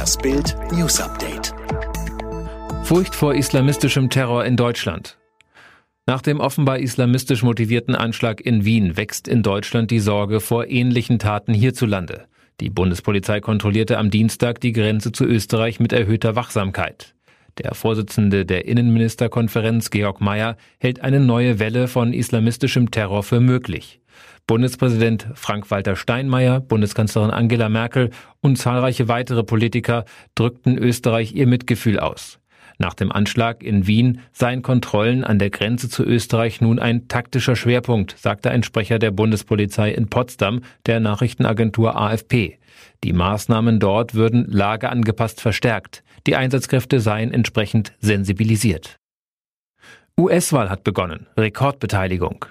Das Bild News Update. Furcht vor islamistischem Terror in Deutschland. Nach dem offenbar islamistisch motivierten Anschlag in Wien wächst in Deutschland die Sorge vor ähnlichen Taten hierzulande. Die Bundespolizei kontrollierte am Dienstag die Grenze zu Österreich mit erhöhter Wachsamkeit. Der Vorsitzende der Innenministerkonferenz Georg Mayer hält eine neue Welle von islamistischem Terror für möglich. Bundespräsident Frank-Walter Steinmeier, Bundeskanzlerin Angela Merkel und zahlreiche weitere Politiker drückten Österreich ihr Mitgefühl aus. Nach dem Anschlag in Wien seien Kontrollen an der Grenze zu Österreich nun ein taktischer Schwerpunkt, sagte ein Sprecher der Bundespolizei in Potsdam der Nachrichtenagentur AFP. Die Maßnahmen dort würden lageangepasst verstärkt. Die Einsatzkräfte seien entsprechend sensibilisiert. US-Wahl hat begonnen. Rekordbeteiligung.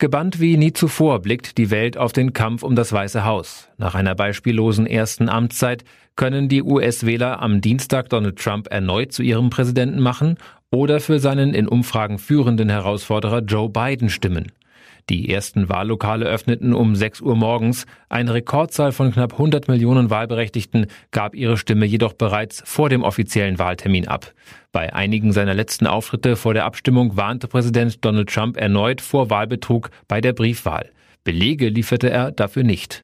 Gebannt wie nie zuvor blickt die Welt auf den Kampf um das Weiße Haus. Nach einer beispiellosen ersten Amtszeit können die US-Wähler am Dienstag Donald Trump erneut zu ihrem Präsidenten machen oder für seinen in Umfragen führenden Herausforderer Joe Biden stimmen. Die ersten Wahllokale öffneten um 6 Uhr morgens. Eine Rekordzahl von knapp 100 Millionen Wahlberechtigten gab ihre Stimme jedoch bereits vor dem offiziellen Wahltermin ab. Bei einigen seiner letzten Auftritte vor der Abstimmung warnte Präsident Donald Trump erneut vor Wahlbetrug bei der Briefwahl. Belege lieferte er dafür nicht.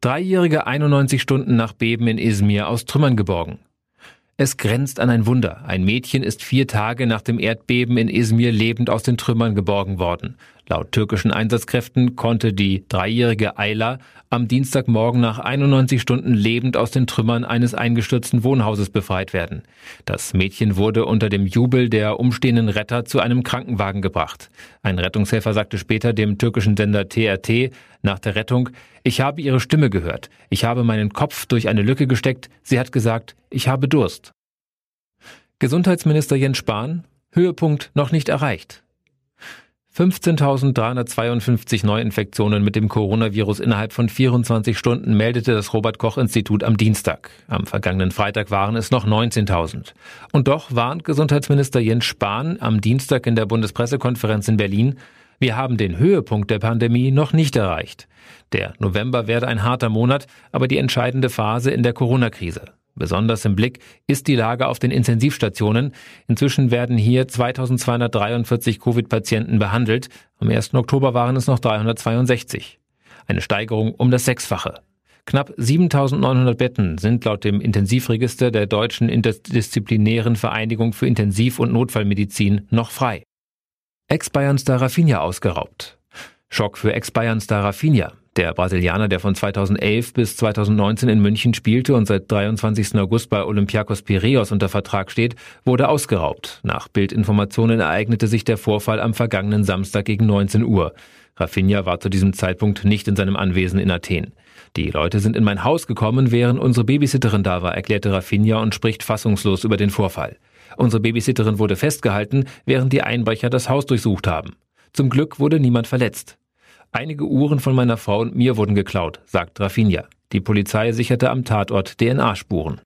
Dreijährige 91 Stunden nach Beben in Izmir aus Trümmern geborgen. Es grenzt an ein Wunder. Ein Mädchen ist vier Tage nach dem Erdbeben in Izmir lebend aus den Trümmern geborgen worden. Laut türkischen Einsatzkräften konnte die dreijährige Ayla am Dienstagmorgen nach 91 Stunden lebend aus den Trümmern eines eingestürzten Wohnhauses befreit werden. Das Mädchen wurde unter dem Jubel der umstehenden Retter zu einem Krankenwagen gebracht. Ein Rettungshelfer sagte später dem türkischen Sender TRT nach der Rettung, ich habe ihre Stimme gehört. Ich habe meinen Kopf durch eine Lücke gesteckt. Sie hat gesagt, ich habe Durst. Gesundheitsminister Jens Spahn, Höhepunkt noch nicht erreicht. 15.352 Neuinfektionen mit dem Coronavirus innerhalb von 24 Stunden meldete das Robert Koch Institut am Dienstag. Am vergangenen Freitag waren es noch 19.000. Und doch warnt Gesundheitsminister Jens Spahn am Dienstag in der Bundespressekonferenz in Berlin, wir haben den Höhepunkt der Pandemie noch nicht erreicht. Der November werde ein harter Monat, aber die entscheidende Phase in der Corona-Krise. Besonders im Blick ist die Lage auf den Intensivstationen. Inzwischen werden hier 2243 Covid-Patienten behandelt. Am 1. Oktober waren es noch 362. Eine Steigerung um das Sechsfache. Knapp 7900 Betten sind laut dem Intensivregister der Deutschen Interdisziplinären Vereinigung für Intensiv- und Notfallmedizin noch frei. Ex-Bayern-Star Rafinha ausgeraubt. Schock für Ex-Bayern-Star Rafinha. Der Brasilianer, der von 2011 bis 2019 in München spielte und seit 23. August bei Olympiakos Piraeus unter Vertrag steht, wurde ausgeraubt. Nach Bildinformationen ereignete sich der Vorfall am vergangenen Samstag gegen 19 Uhr. Rafinha war zu diesem Zeitpunkt nicht in seinem Anwesen in Athen. Die Leute sind in mein Haus gekommen, während unsere Babysitterin da war, erklärte Rafinha und spricht fassungslos über den Vorfall. Unsere Babysitterin wurde festgehalten, während die Einbrecher das Haus durchsucht haben. Zum Glück wurde niemand verletzt. Einige Uhren von meiner Frau und mir wurden geklaut, sagt Rafinha. Die Polizei sicherte am Tatort DNA-Spuren.